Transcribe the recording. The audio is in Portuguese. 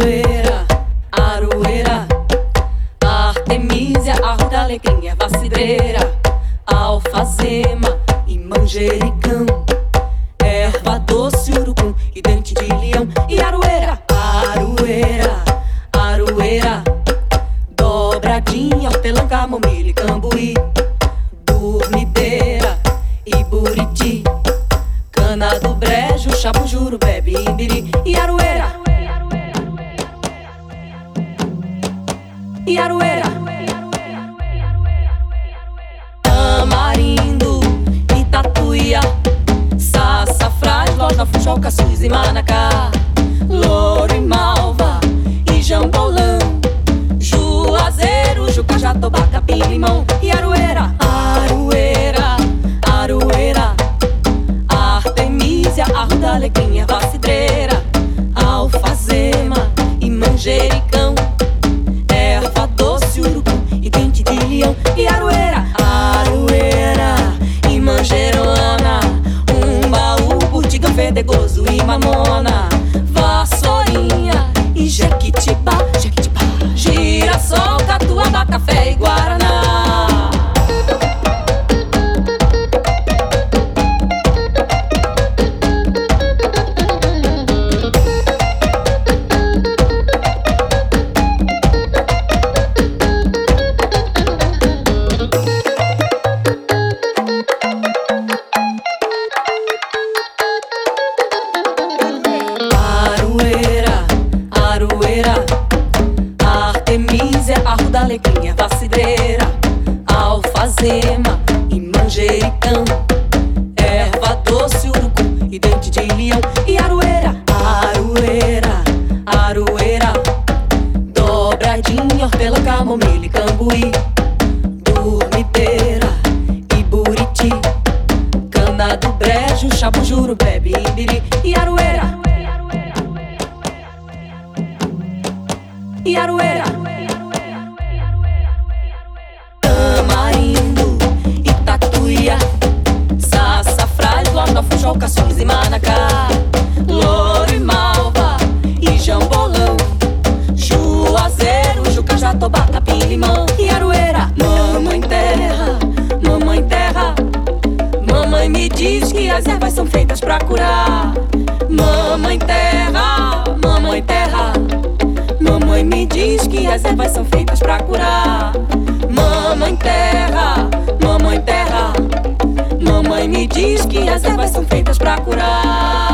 Aroeira, Aroeira, Artemisia, Arruda, Alecrim, Erva Cidreira, Alfazema e Manjericão, Erva doce, urucum e dente de leão. E Aroeira, Aroeira, Aroeira, Dobradinha, hortelã, camomila e cambuí, Dormideira e Buriti, Cana do brejo, chapo, juro, bebe, imbiri. E Aroeira. Sassafrás, Loja, Funchal, Caçuz e Manacá. Louro e Malva e Jambolão. Juazeiro, Juca, Jatobá, Capim, Limão e Aroeira. Aroeira, Aroeira. Artemisia, Arruda, Alecrim, Erva Cidreira. Alfazema e Manjericão erva doce, urucum e dente de leão e aroeira mamona, Alecrim, Erva Cidreira, Alfazema e Manjericão, Erva doce, urucum e dente de leão e Aroeira, Aroeira, Aroeira, Dobradinha, hortelã, camomila e cambuí, Dormideira e Buriti, Cana do brejo, juro, bebe, imbiri e Aroeira. e Aroeira. Caçuz e Manacá. Louro e Malva e Jambolão. Juazeiro, Juca, Jatobá, Capim, Limão e Aroeira. Mamãe terra, mamãe terra. Mamãe me diz que as ervas são feitas pra curar. Mamãe terra, mamãe terra. Mamãe me diz que as ervas são feitas pra curar. Mamãe terra, mamãe terra. Mamãe me diz que as ervas são feitas pra curar.